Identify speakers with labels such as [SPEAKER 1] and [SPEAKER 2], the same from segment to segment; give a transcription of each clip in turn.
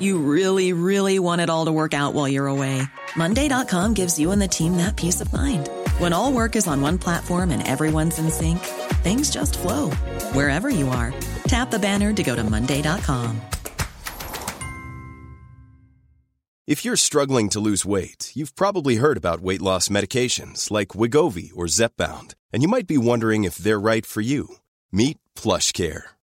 [SPEAKER 1] You really, really want it all to work out while you're away. Monday.com gives you and the team that peace of mind. When all work is on one platform and everyone's in sync, things just flow wherever you are. Tap the banner to go to Monday.com.
[SPEAKER 2] If you're struggling to lose weight, you've probably heard about weight loss medications like Wigovi or Zepbound, and you might be wondering if they're right for you. Meet PlushCare,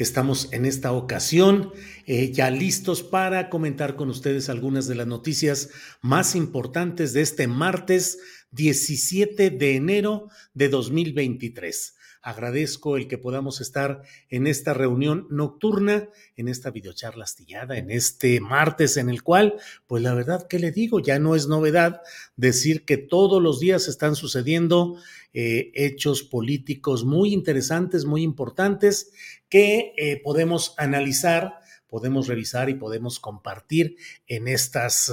[SPEAKER 3] Estamos en esta ocasión eh, ya listos para comentar con ustedes algunas de las noticias más importantes de este martes 17 de enero de 2023. Agradezco el que podamos estar en esta reunión nocturna, en esta videocharla astillada, en este martes en el cual, pues la verdad que le digo, ya no es novedad decir que todos los días están sucediendo eh, hechos políticos muy interesantes, muy importantes, que eh, podemos analizar podemos revisar y podemos compartir en estas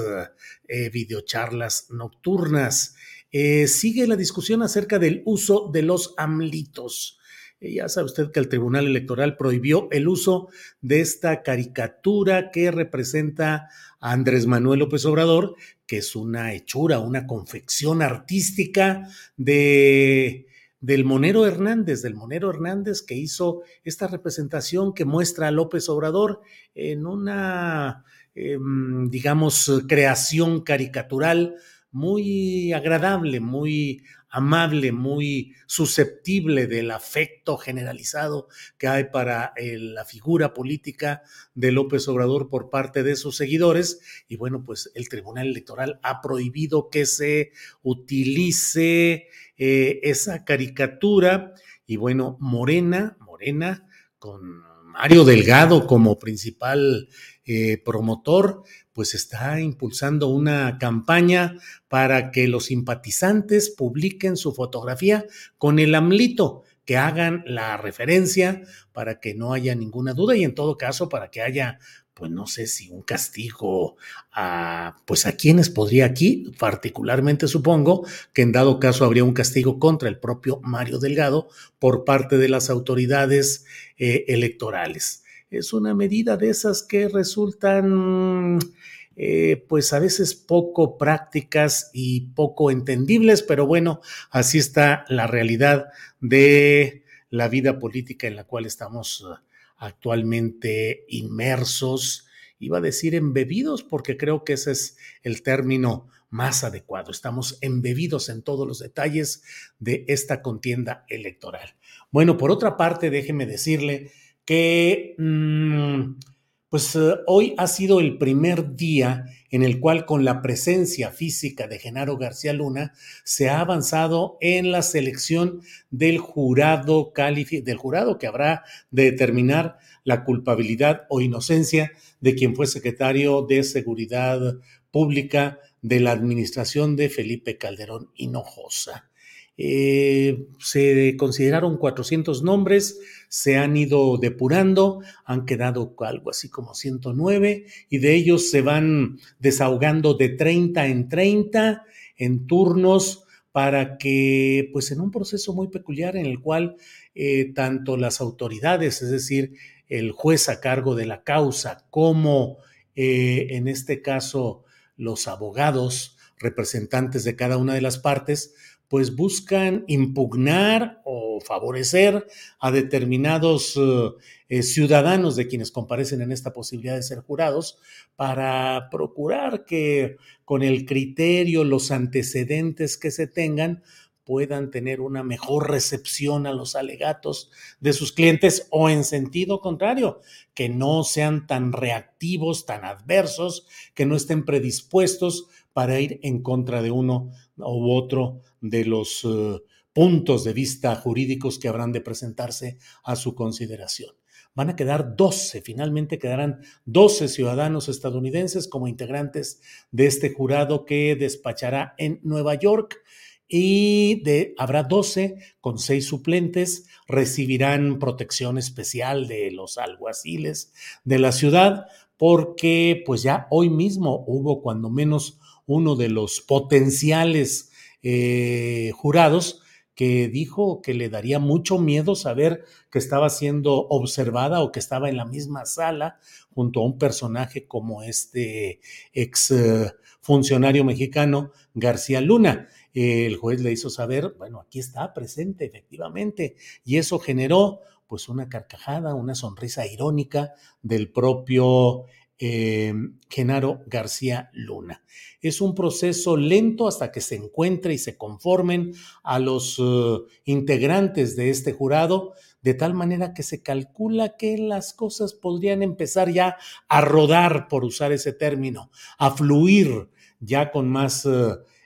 [SPEAKER 3] eh, videocharlas nocturnas. Eh, sigue la discusión acerca del uso de los amlitos. Eh, ya sabe usted que el Tribunal Electoral prohibió el uso de esta caricatura que representa a Andrés Manuel López Obrador, que es una hechura, una confección artística de del Monero Hernández, del Monero Hernández que hizo esta representación que muestra a López Obrador en una, em, digamos, creación caricatural muy agradable, muy amable, muy susceptible del afecto generalizado que hay para eh, la figura política de López Obrador por parte de sus seguidores. Y bueno, pues el Tribunal Electoral ha prohibido que se utilice eh, esa caricatura. Y bueno, Morena, Morena, con Mario Delgado como principal eh, promotor, pues está impulsando una campaña para que los simpatizantes publiquen su fotografía con el AMLITO, que hagan la referencia para que no haya ninguna duda y en todo caso para que haya pues no sé si un castigo a, pues a quienes podría aquí, particularmente supongo que en dado caso habría un castigo contra el propio Mario Delgado por parte de las autoridades eh, electorales. Es una medida de esas que resultan eh, pues a veces poco prácticas y poco entendibles, pero bueno, así está la realidad de la vida política en la cual estamos actualmente inmersos. Iba a decir embebidos porque creo que ese es el término más adecuado. Estamos embebidos en todos los detalles de esta contienda electoral. Bueno, por otra parte, déjeme decirle que mm, pues eh, hoy ha sido el primer día en el cual con la presencia física de Genaro García Luna se ha avanzado en la selección del jurado del jurado que habrá de determinar la culpabilidad o inocencia de quien fue secretario de Seguridad Pública de la administración de Felipe Calderón Hinojosa. Eh, se consideraron 400 nombres, se han ido depurando, han quedado algo así como 109 y de ellos se van desahogando de 30 en 30 en turnos para que, pues en un proceso muy peculiar en el cual eh, tanto las autoridades, es decir, el juez a cargo de la causa, como eh, en este caso los abogados, representantes de cada una de las partes, pues buscan impugnar o favorecer a determinados uh, eh, ciudadanos de quienes comparecen en esta posibilidad de ser jurados para procurar que con el criterio, los antecedentes que se tengan, puedan tener una mejor recepción a los alegatos de sus clientes o en sentido contrario, que no sean tan reactivos, tan adversos, que no estén predispuestos para ir en contra de uno u otro de los uh, puntos de vista jurídicos que habrán de presentarse a su consideración. Van a quedar 12, finalmente quedarán 12 ciudadanos estadounidenses como integrantes de este jurado que despachará en Nueva York y de, habrá 12 con 6 suplentes, recibirán protección especial de los alguaciles de la ciudad, porque pues ya hoy mismo hubo cuando menos uno de los potenciales eh, jurados que dijo que le daría mucho miedo saber que estaba siendo observada o que estaba en la misma sala junto a un personaje como este ex eh, funcionario mexicano García Luna. El juez le hizo saber, bueno, aquí está presente efectivamente, y eso generó pues una carcajada, una sonrisa irónica del propio eh, Genaro García Luna. Es un proceso lento hasta que se encuentre y se conformen a los uh, integrantes de este jurado, de tal manera que se calcula que las cosas podrían empezar ya a rodar, por usar ese término, a fluir ya con más...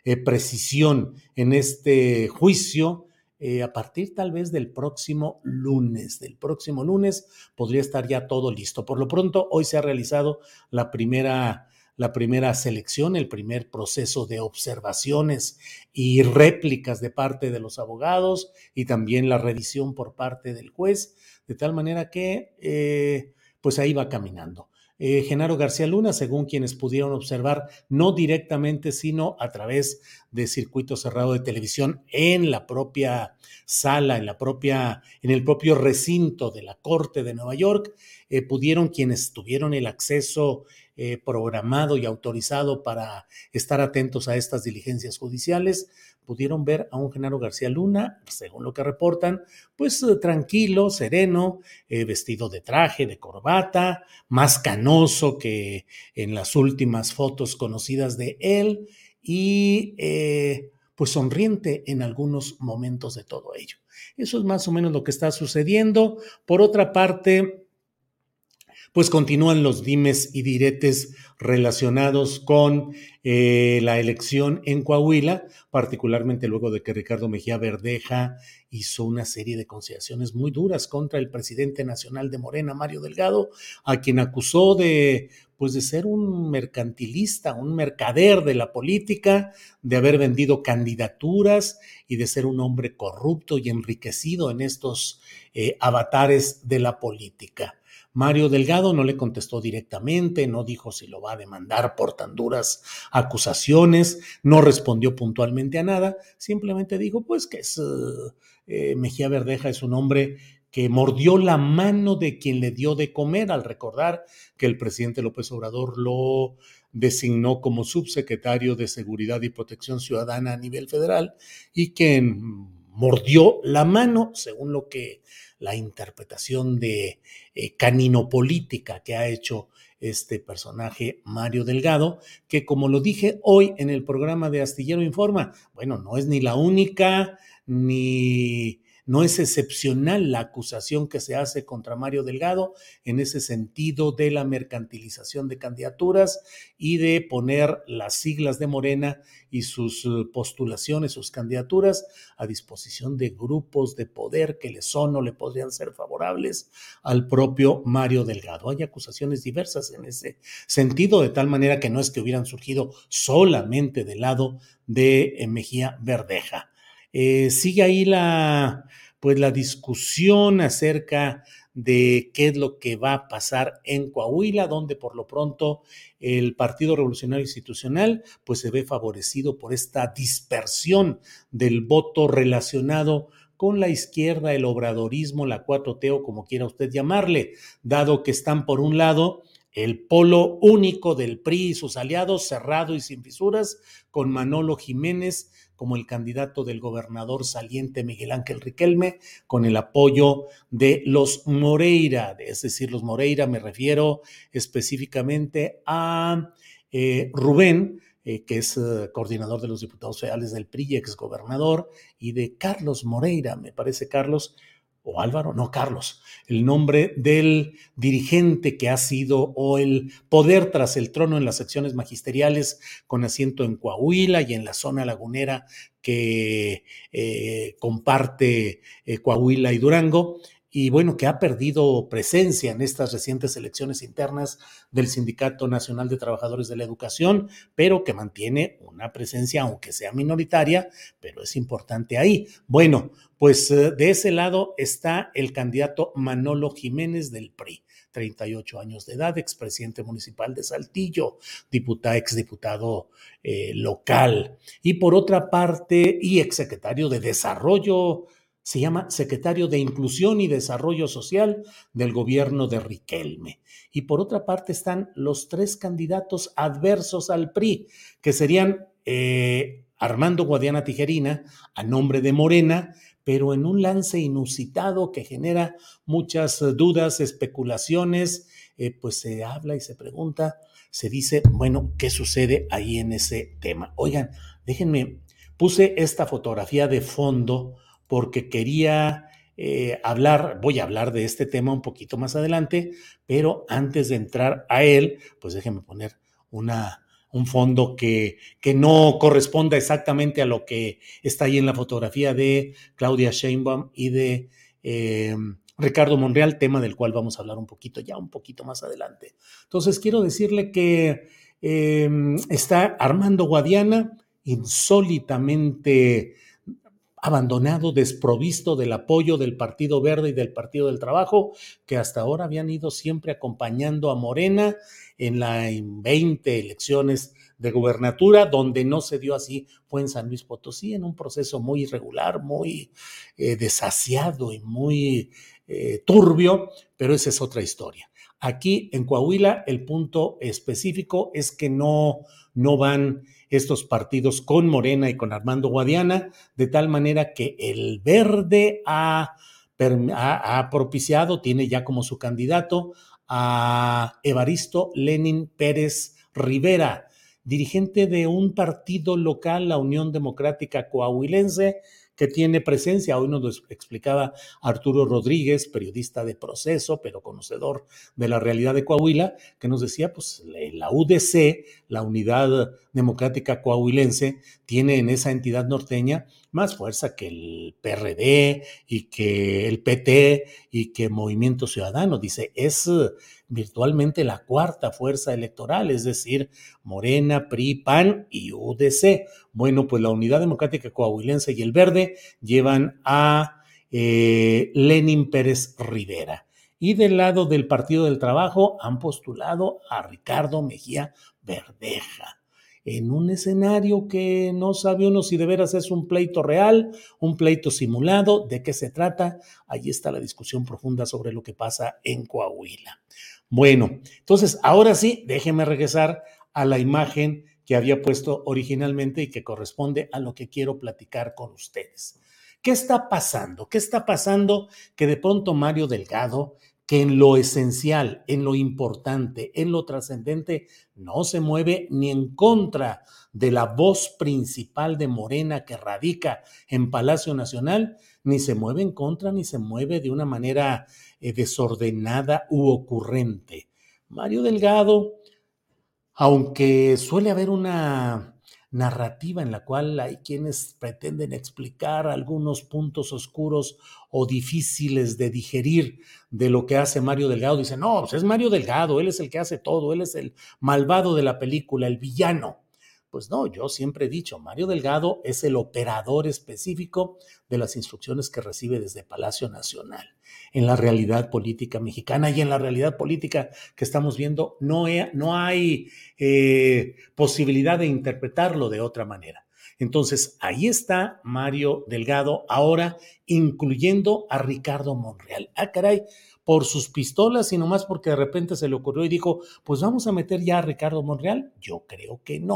[SPEAKER 3] Eh, precisión en este juicio eh, a partir tal vez del próximo lunes. Del próximo lunes podría estar ya todo listo. Por lo pronto, hoy se ha realizado la primera, la primera selección, el primer proceso de observaciones y réplicas de parte de los abogados y también la revisión por parte del juez, de tal manera que eh, pues ahí va caminando. Eh, Genaro García Luna, según quienes pudieron observar, no directamente, sino a través de circuito cerrado de televisión en la propia sala, en la propia, en el propio recinto de la Corte de Nueva York, eh, pudieron quienes tuvieron el acceso eh, programado y autorizado para estar atentos a estas diligencias judiciales, pudieron ver a un Genaro García Luna, según lo que reportan, pues eh, tranquilo, sereno, eh, vestido de traje, de corbata, más canoso que en las últimas fotos conocidas de él y pues sonriente en algunos momentos de todo ello. Eso es más o menos lo que está sucediendo. Por otra parte, pues continúan los dimes y diretes relacionados con eh, la elección en Coahuila, particularmente luego de que Ricardo Mejía Verdeja hizo una serie de consideraciones muy duras contra el presidente nacional de Morena, Mario Delgado, a quien acusó de pues de ser un mercantilista, un mercader de la política, de haber vendido candidaturas y de ser un hombre corrupto y enriquecido en estos eh, avatares de la política. Mario Delgado no le contestó directamente, no dijo si lo va a demandar por tan duras acusaciones, no respondió puntualmente a nada, simplemente dijo pues que es, eh, Mejía Verdeja es un hombre que mordió la mano de quien le dio de comer al recordar que el presidente López Obrador lo designó como subsecretario de Seguridad y Protección Ciudadana a nivel federal y que mordió la mano, según lo que la interpretación de eh, caninopolítica que ha hecho este personaje Mario Delgado, que como lo dije hoy en el programa de Astillero Informa, bueno, no es ni la única, ni no es excepcional la acusación que se hace contra Mario Delgado en ese sentido de la mercantilización de candidaturas y de poner las siglas de Morena y sus eh, postulaciones, sus candidaturas a disposición de grupos de poder que le son o le podrían ser favorables al propio Mario Delgado. Hay acusaciones diversas en ese sentido, de tal manera que no es que hubieran surgido solamente del lado de eh, Mejía Verdeja. Eh, sigue ahí la, pues la discusión acerca de qué es lo que va a pasar en Coahuila, donde por lo pronto el Partido Revolucionario Institucional pues se ve favorecido por esta dispersión del voto relacionado con la izquierda, el obradorismo, la 4T o como quiera usted llamarle, dado que están por un lado el polo único del PRI y sus aliados, cerrado y sin fisuras, con Manolo Jiménez como el candidato del gobernador saliente Miguel Ángel Riquelme, con el apoyo de los Moreira, es decir, los Moreira me refiero específicamente a eh, Rubén, eh, que es eh, coordinador de los diputados federales del PRI, ex gobernador, y de Carlos Moreira, me parece Carlos, o Álvaro, no, Carlos, el nombre del dirigente que ha sido o el poder tras el trono en las secciones magisteriales con asiento en Coahuila y en la zona lagunera que eh, comparte eh, Coahuila y Durango, y bueno, que ha perdido presencia en estas recientes elecciones internas del Sindicato Nacional de Trabajadores de la Educación, pero que mantiene una presencia, aunque sea minoritaria, pero es importante ahí. Bueno, pues eh, de ese lado está el candidato Manolo Jiménez del PRI. 38 años de edad, expresidente municipal de Saltillo, diputado, exdiputado eh, local. Y por otra parte, y exsecretario de Desarrollo se llama secretario de Inclusión y Desarrollo Social del gobierno de Riquelme. Y por otra parte están los tres candidatos adversos al PRI, que serían eh, Armando Guadiana Tijerina, a nombre de Morena, pero en un lance inusitado que genera muchas dudas, especulaciones, eh, pues se habla y se pregunta, se dice, bueno, ¿qué sucede ahí en ese tema? Oigan, déjenme, puse esta fotografía de fondo porque quería eh, hablar, voy a hablar de este tema un poquito más adelante, pero antes de entrar a él, pues déjenme poner una, un fondo que, que, no corresponda exactamente a lo que está ahí en la fotografía de Claudia Sheinbaum y de eh, Ricardo Monreal, tema del cual vamos a hablar un poquito ya, un poquito más adelante. Entonces, quiero decirle que eh, está Armando Guadiana, insólitamente abandonado, desprovisto del apoyo del Partido Verde y del Partido del Trabajo, que hasta ahora habían ido siempre acompañando a Morena en las 20 elecciones de gubernatura, donde no se dio así fue en San Luis Potosí, en un proceso muy irregular, muy eh, desasiado y muy eh, turbio, pero esa es otra historia. Aquí en Coahuila el punto específico es que no, no van estos partidos con Morena y con Armando Guadiana, de tal manera que el verde ha, propiciado, tiene ya como su candidato a Evaristo Lenin Pérez Rivera, dirigente de un partido local, la Unión Democrática Coahuilense, que tiene presencia. Hoy nos lo explicaba Arturo Rodríguez, periodista de proceso, pero conocedor de la realidad de Coahuila, que nos decía, pues la UDC, la Unidad Democrática Coahuilense, tiene en esa entidad norteña más fuerza que el PRD y que el PT y que Movimiento Ciudadano. Dice, es virtualmente la cuarta fuerza electoral, es decir, Morena, PRI, PAN y UDC. Bueno, pues la Unidad Democrática Coahuilense y el Verde llevan a eh, Lenin Pérez Rivera. Y del lado del Partido del Trabajo han postulado a Ricardo Mejía Verdeja en un escenario que no sabe uno si de veras es un pleito real, un pleito simulado, de qué se trata. Allí está la discusión profunda sobre lo que pasa en Coahuila. Bueno, entonces ahora sí, déjeme regresar a la imagen que había puesto originalmente y que corresponde a lo que quiero platicar con ustedes. ¿Qué está pasando? ¿Qué está pasando que de pronto Mario Delgado, que en lo esencial, en lo importante, en lo trascendente, no se mueve ni en contra de la voz principal de Morena que radica en Palacio Nacional, ni se mueve en contra, ni se mueve de una manera eh, desordenada u ocurrente. Mario Delgado, aunque suele haber una narrativa en la cual hay quienes pretenden explicar algunos puntos oscuros o difíciles de digerir de lo que hace Mario Delgado, dice, no, pues es Mario Delgado, él es el que hace todo, él es el malvado de la película, el villano. Pues no, yo siempre he dicho, Mario Delgado es el operador específico de las instrucciones que recibe desde Palacio Nacional. En la realidad política mexicana y en la realidad política que estamos viendo, no, hay eh, posibilidad de interpretarlo de otra manera. Entonces, ahí está Mario Delgado ahora, incluyendo a Ricardo Monreal. Ah, caray, por sus pistolas y nomás porque de repente se le ocurrió y dijo, pues vamos a meter ya a Ricardo Monreal. Yo creo que no.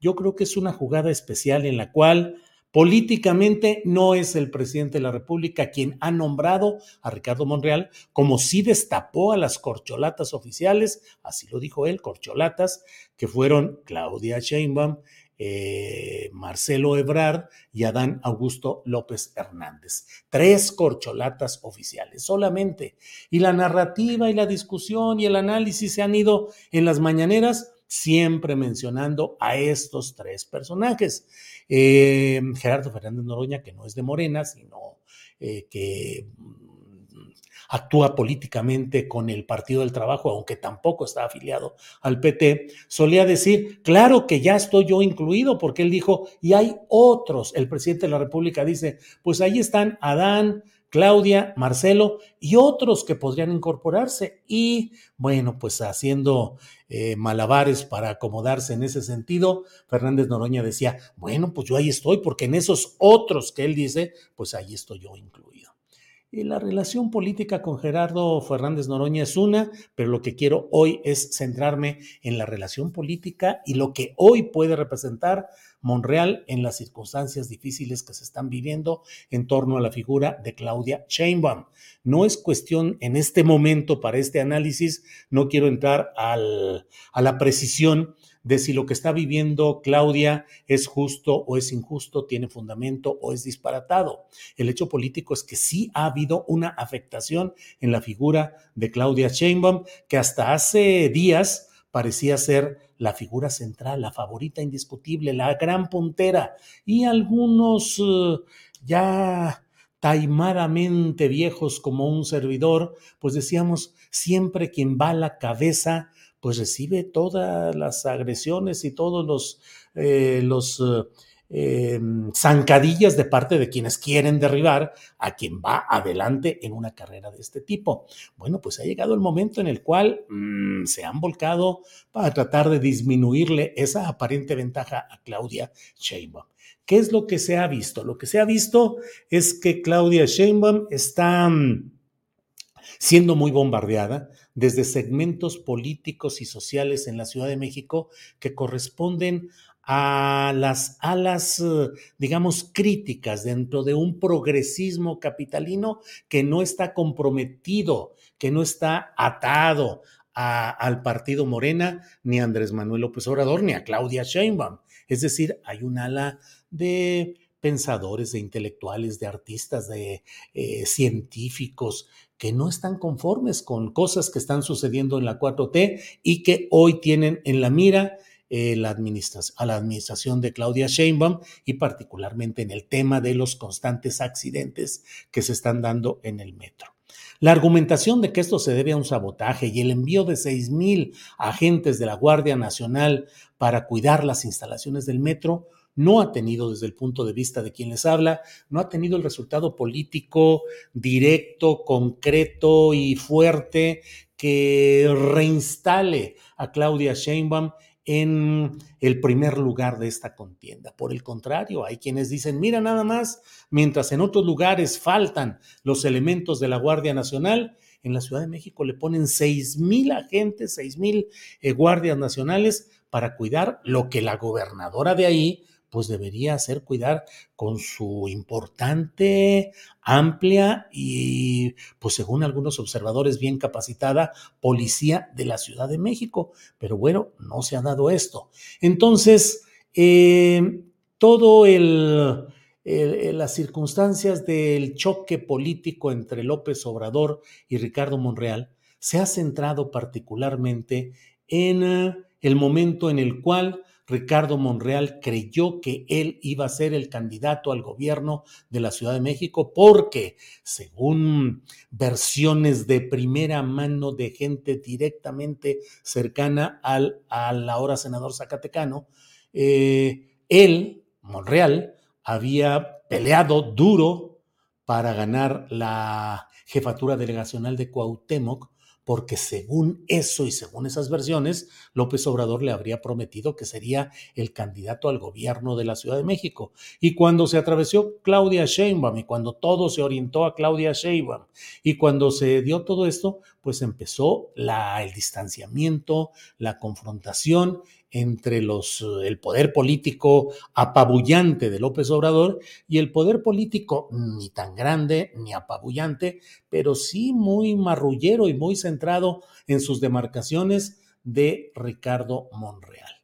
[SPEAKER 3] Yo creo que es una jugada especial en la cual políticamente no es el presidente de la República quien ha nombrado a Ricardo Monreal, como sí destapó a las corcholatas oficiales, así lo dijo él, corcholatas, que fueron Claudia Sheinbaum, eh, Marcelo Ebrard y Adán Augusto López Hernández. Tres corcholatas oficiales solamente. Y la narrativa y la discusión y el análisis se han ido en las mañaneras siempre mencionando a estos tres personajes. Eh, Gerardo Fernández Noroña, que no es de Morena, sino eh, que mm, actúa políticamente con el Partido del Trabajo, aunque tampoco está afiliado al PT, solía decir, claro que ya estoy yo incluido, porque él dijo, y hay otros, el presidente de la República dice, pues ahí están Adán, Claudia, Marcelo y otros que podrían incorporarse. Y bueno, pues haciendo eh, malabares para acomodarse en ese sentido, Fernández Noroña decía, bueno, pues yo ahí estoy, porque en esos otros que él dice, pues ahí estoy yo incluido. Y la relación política con Gerardo Fernández Noroña es una, pero lo que quiero hoy es centrarme en la relación política y lo que hoy puede representar Monreal en las circunstancias difíciles que se están viviendo en torno a la figura de Claudia Sheinbaum. No es cuestión en este momento para este análisis, no quiero entrar al, a la precisión de si lo que está viviendo Claudia es justo o es injusto, tiene fundamento o es disparatado. El hecho político es que sí ha habido una afectación en la figura de Claudia Sheinbaum, que hasta hace días parecía ser la figura central, la favorita indiscutible, la gran puntera, y algunos uh, ya taimadamente viejos como un servidor, pues decíamos, siempre quien va a la cabeza, pues recibe todas las agresiones y todos los, eh, los uh, eh, zancadillas de parte de quienes quieren derribar a quien va adelante en una carrera de este tipo. Bueno, pues ha llegado el momento en el cual mmm, se han volcado para tratar de disminuirle esa aparente ventaja a Claudia Sheinbaum. ¿Qué es lo que se ha visto? Lo que se ha visto es que Claudia Sheinbaum está mm, siendo muy bombardeada desde segmentos políticos y sociales en la Ciudad de México que corresponden a las alas, eh, digamos, críticas dentro de un progresismo capitalino que no está comprometido, que no está atado al partido Morena, ni a Andrés Manuel López Obrador, ni a Claudia Sheinbaum. Es decir, hay un ala de pensadores, de intelectuales, de artistas, de eh, científicos que no están conformes con cosas que están sucediendo en la 4T y que hoy tienen en la mira eh, a la administración de Claudia Sheinbaum y particularmente en el tema de los constantes accidentes que se están dando en el metro. La argumentación de que esto se debe a un sabotaje y el envío de seis mil agentes de la Guardia Nacional para cuidar las instalaciones del metro no ha tenido desde el punto de vista de quien les habla, no ha tenido el resultado político directo, concreto y fuerte que reinstale a Claudia Sheinbaum en el primer lugar de esta contienda. Por el contrario, hay quienes dicen, mira nada más, mientras en otros lugares faltan los elementos de la Guardia Nacional, en la Ciudad de México le ponen seis mil agentes, seis mil eh, guardias nacionales para cuidar lo que la gobernadora de ahí pues debería hacer cuidar con su importante, amplia y, pues según algunos observadores, bien capacitada policía de la Ciudad de México. Pero bueno, no se ha dado esto. Entonces, eh, todo el, las circunstancias del choque político entre López Obrador y Ricardo Monreal se ha centrado particularmente en eh, el momento en el cual Ricardo Monreal creyó que él iba a ser el candidato al gobierno de la Ciudad de México porque, según versiones de primera mano de gente directamente cercana al, al ahora senador Zacatecano, eh, él, Monreal, había peleado duro para ganar la jefatura delegacional de Cuauhtémoc porque según eso y según esas versiones, López Obrador le habría prometido que sería el candidato al gobierno de la Ciudad de México. Y cuando se atravesó Claudia Sheinbaum y cuando todo se orientó a Claudia Sheinbaum y cuando se dio todo esto, pues empezó la, el distanciamiento, la confrontación entre los, el poder político apabullante de López Obrador y el poder político ni tan grande ni apabullante, pero sí muy marrullero y muy centrado en sus demarcaciones de Ricardo Monreal.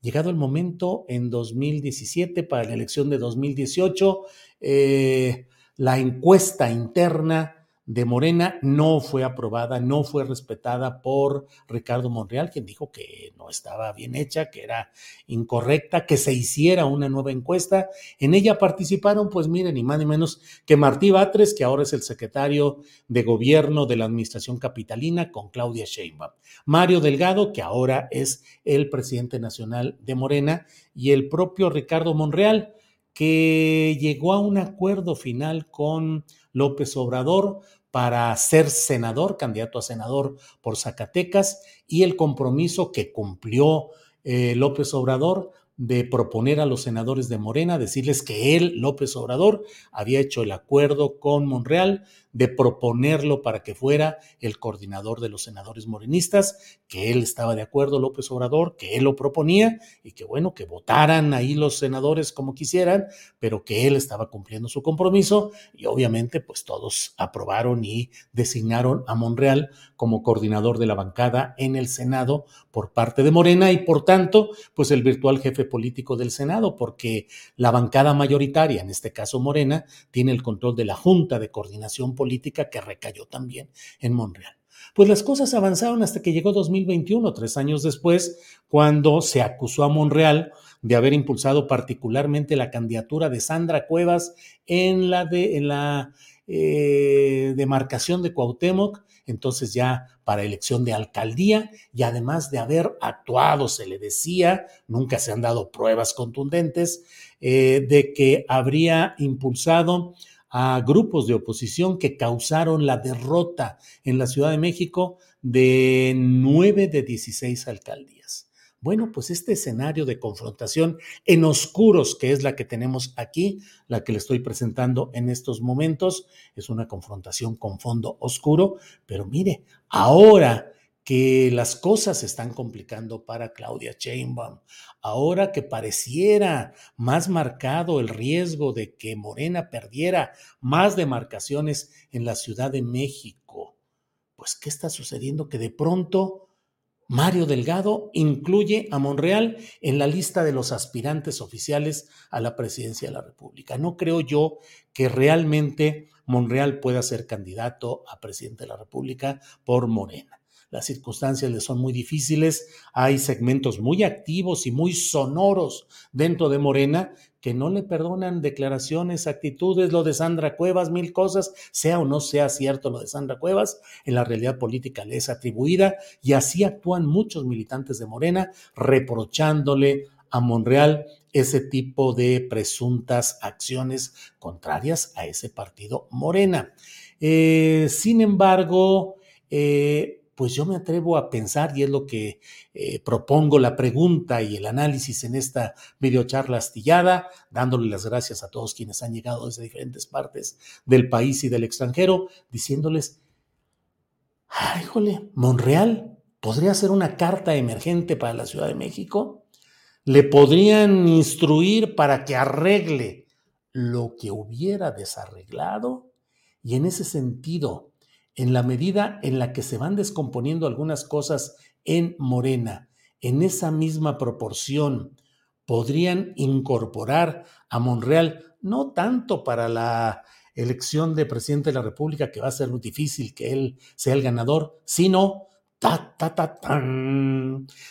[SPEAKER 3] Llegado el momento, en 2017, para la elección de 2018, eh, la encuesta interna de Morena no fue aprobada, no fue respetada por Ricardo Monreal, quien dijo que no estaba bien hecha, que era incorrecta, que se hiciera una nueva encuesta. En ella participaron, pues miren, ni más ni menos que Martí Batres, que ahora es el secretario de gobierno de la administración capitalina, con Claudia Sheinbaum. Mario Delgado, que ahora es el presidente nacional de Morena, y el propio Ricardo Monreal, que llegó a un acuerdo final con López Obrador para ser senador, candidato a senador por Zacatecas, y el compromiso que cumplió eh, López Obrador de proponer a los senadores de Morena, decirles que él, López Obrador, había hecho el acuerdo con Monreal de proponerlo para que fuera el coordinador de los senadores morenistas, que él estaba de acuerdo, López Obrador, que él lo proponía y que bueno, que votaran ahí los senadores como quisieran, pero que él estaba cumpliendo su compromiso y obviamente pues todos aprobaron y designaron a Monreal como coordinador de la bancada en el Senado por parte de Morena y por tanto pues el virtual jefe político del Senado, porque la bancada mayoritaria, en este caso Morena, tiene el control de la Junta de Coordinación política que recayó también en Monreal. Pues las cosas avanzaron hasta que llegó 2021, tres años después, cuando se acusó a Monreal de haber impulsado particularmente la candidatura de Sandra Cuevas en la, de, en la eh, demarcación de Cuauhtémoc, entonces ya para elección de alcaldía, y además de haber actuado, se le decía, nunca se han dado pruebas contundentes, eh, de que habría impulsado a grupos de oposición que causaron la derrota en la Ciudad de México de nueve de 16 alcaldías. Bueno, pues este escenario de confrontación en oscuros, que es la que tenemos aquí, la que le estoy presentando en estos momentos, es una confrontación con fondo oscuro, pero mire, ahora que las cosas se están complicando para Claudia Sheinbaum, ahora que pareciera más marcado el riesgo de que Morena perdiera más demarcaciones en la Ciudad de México, pues ¿qué está sucediendo? Que de pronto Mario Delgado incluye a Monreal en la lista de los aspirantes oficiales a la presidencia de la República. No creo yo que realmente Monreal pueda ser candidato a presidente de la República por Morena las circunstancias le son muy difíciles, hay segmentos muy activos y muy sonoros dentro de Morena que no le perdonan declaraciones, actitudes, lo de Sandra Cuevas, mil cosas, sea o no sea cierto lo de Sandra Cuevas, en la realidad política le es atribuida y así actúan muchos militantes de Morena reprochándole a Monreal ese tipo de presuntas acciones contrarias a ese partido Morena. Eh, sin embargo, eh, pues yo me atrevo a pensar, y es lo que eh, propongo la pregunta y el análisis en esta videocharla astillada, dándole las gracias a todos quienes han llegado desde diferentes partes del país y del extranjero, diciéndoles, Ay, Monreal podría ser una carta emergente para la Ciudad de México. Le podrían instruir para que arregle lo que hubiera desarreglado. Y en ese sentido, en la medida en la que se van descomponiendo algunas cosas en Morena, en esa misma proporción, podrían incorporar a Monreal, no tanto para la elección de presidente de la República, que va a ser muy difícil que él sea el ganador, sino ta, ta, ta,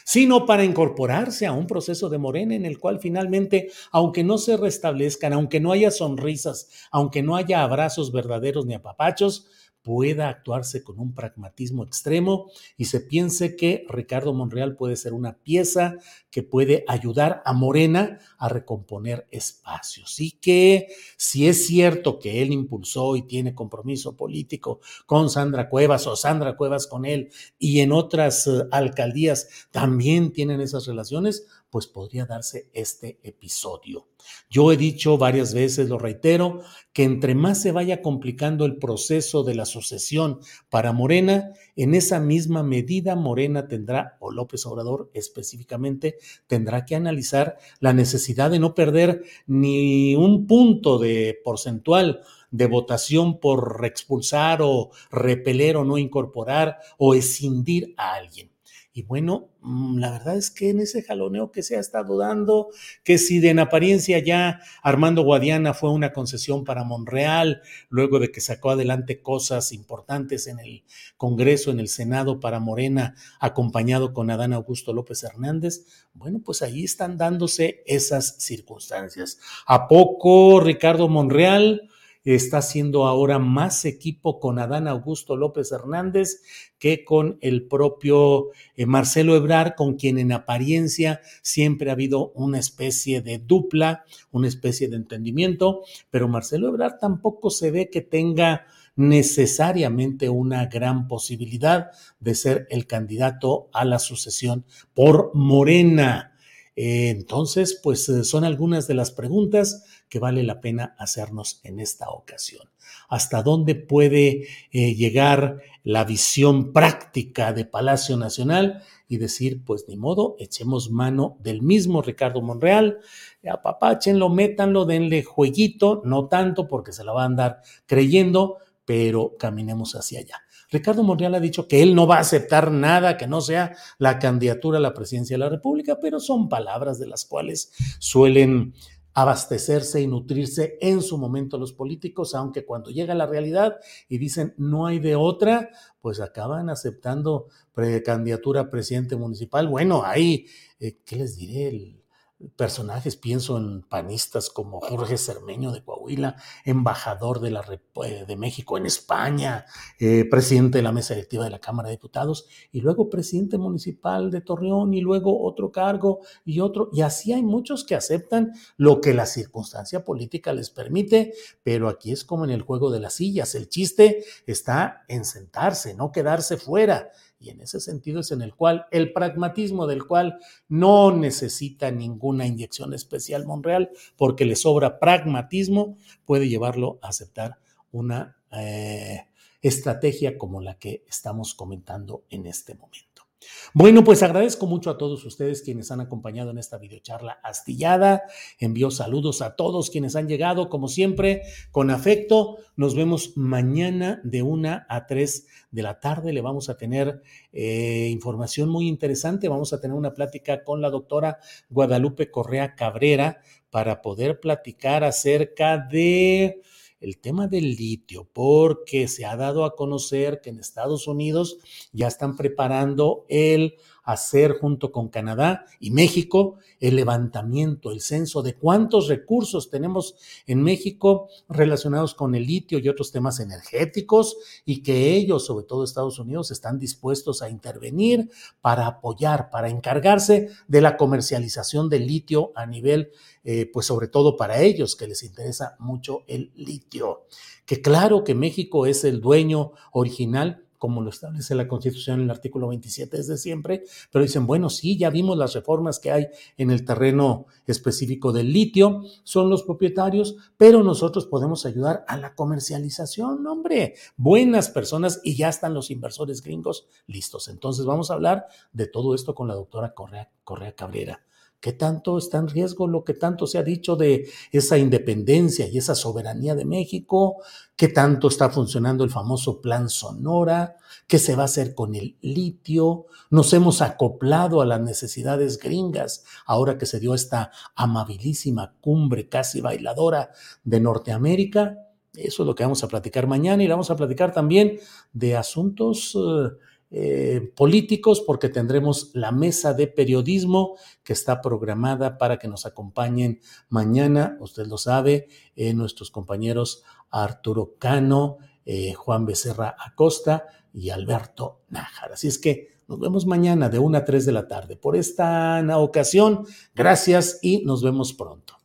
[SPEAKER 3] sino para incorporarse a un proceso de Morena en el cual finalmente, aunque no se restablezcan, aunque no haya sonrisas, aunque no haya abrazos verdaderos ni apapachos, pueda actuarse con un pragmatismo extremo y se piense que Ricardo Monreal puede ser una pieza que puede ayudar a Morena a recomponer espacios. Y que si es cierto que él impulsó y tiene compromiso político con Sandra Cuevas o Sandra Cuevas con él y en otras eh, alcaldías también tienen esas relaciones, pues podría darse este episodio. Yo he dicho varias veces, lo reitero, que entre más se vaya complicando el proceso de la sucesión para Morena, en esa misma medida Morena tendrá, o López Obrador específicamente, tendrá que analizar la necesidad de no perder ni un punto de porcentual de votación por expulsar o repeler o no incorporar o escindir a alguien. Y bueno, mm, la verdad es que en ese jaloneo que se ha estado dando, que si de en apariencia ya Armando Guadiana fue una concesión para Monreal, luego de que sacó adelante cosas importantes en el Congreso, en el Senado para Morena, acompañado con Adán Augusto López Hernández, bueno, pues ahí están dándose esas circunstancias. ¿A poco Ricardo Monreal? Está haciendo ahora más equipo con Adán Augusto López Hernández que con el propio eh, Marcelo Ebrar, con quien en apariencia siempre ha habido una especie de dupla, una especie de entendimiento, pero Marcelo Ebrar tampoco se ve que tenga necesariamente una gran posibilidad de ser el candidato a la sucesión por Morena. Eh, entonces, pues eh, son algunas de las preguntas que vale la pena hacernos en esta ocasión. ¿Hasta dónde puede eh, llegar la visión práctica de Palacio Nacional? Y decir, pues ni modo, echemos mano del mismo Ricardo Monreal, apapáchenlo, métanlo, denle jueguito, no tanto porque se la va a andar creyendo, pero caminemos hacia allá. Ricardo Monreal ha dicho que él no va a aceptar nada que no sea la candidatura a la presidencia de la República, pero son palabras de las cuales suelen abastecerse y nutrirse en su momento los políticos, aunque cuando llega la realidad y dicen no hay de otra, pues acaban aceptando precandidatura a presidente municipal. Bueno, ahí, eh, ¿qué les diré? El, personajes, pienso en panistas como Jorge Cermeño de Coahuila, embajador de, la, eh, de México en España, eh, presidente de la mesa directiva de la Cámara de Diputados, y luego presidente municipal de Torreón, y luego otro cargo y otro, y así hay muchos que aceptan lo que la circunstancia política les permite, pero aquí es como en el juego de las sillas, el chiste está en sentarse, no quedarse fuera y en ese sentido es en el cual el pragmatismo del cual no necesita ninguna inyección especial Monreal, porque le sobra pragmatismo, puede llevarlo a aceptar una eh, estrategia como la que estamos comentando en este momento. Bueno, pues agradezco mucho a todos ustedes quienes han acompañado en esta videocharla astillada. Envío saludos a todos quienes han llegado, como siempre, con afecto. Nos vemos mañana de una a tres de la tarde. Le vamos a tener eh, información muy interesante. Vamos a tener una plática con la doctora Guadalupe Correa Cabrera para poder platicar acerca de el tema del litio, porque se ha dado a conocer que en Estados Unidos ya están preparando el hacer junto con Canadá y México el levantamiento, el censo de cuántos recursos tenemos en México relacionados con el litio y otros temas energéticos y que ellos, sobre todo Estados Unidos, están dispuestos a intervenir para apoyar, para encargarse de la comercialización del litio a nivel, eh, pues sobre todo para ellos que les interesa mucho el litio. Que claro que México es el dueño original como lo establece la Constitución en el artículo 27 desde siempre, pero dicen, bueno, sí, ya vimos las reformas que hay en el terreno específico del litio, son los propietarios, pero nosotros podemos ayudar a la comercialización, hombre, buenas personas y ya están los inversores gringos listos. Entonces vamos a hablar de todo esto con la doctora Correa, Correa Cabrera. ¿Qué tanto está en riesgo lo que tanto se ha dicho de esa independencia y esa soberanía de México? ¿Qué tanto está funcionando el famoso Plan Sonora? ¿Qué se va a hacer con el litio? Nos hemos acoplado a las necesidades gringas ahora que se dio esta amabilísima cumbre casi bailadora de Norteamérica. Eso es lo que vamos a platicar mañana y vamos a platicar también de asuntos... Eh, eh, políticos porque tendremos la mesa de periodismo que está programada para que nos acompañen mañana, usted lo sabe, eh, nuestros compañeros Arturo Cano, eh, Juan Becerra Acosta y Alberto Nájar. Así es que nos vemos mañana de 1 a 3 de la tarde. Por esta ocasión, gracias y nos vemos pronto.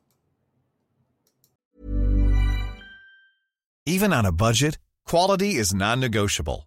[SPEAKER 4] Even on a budget, quality is non-negotiable.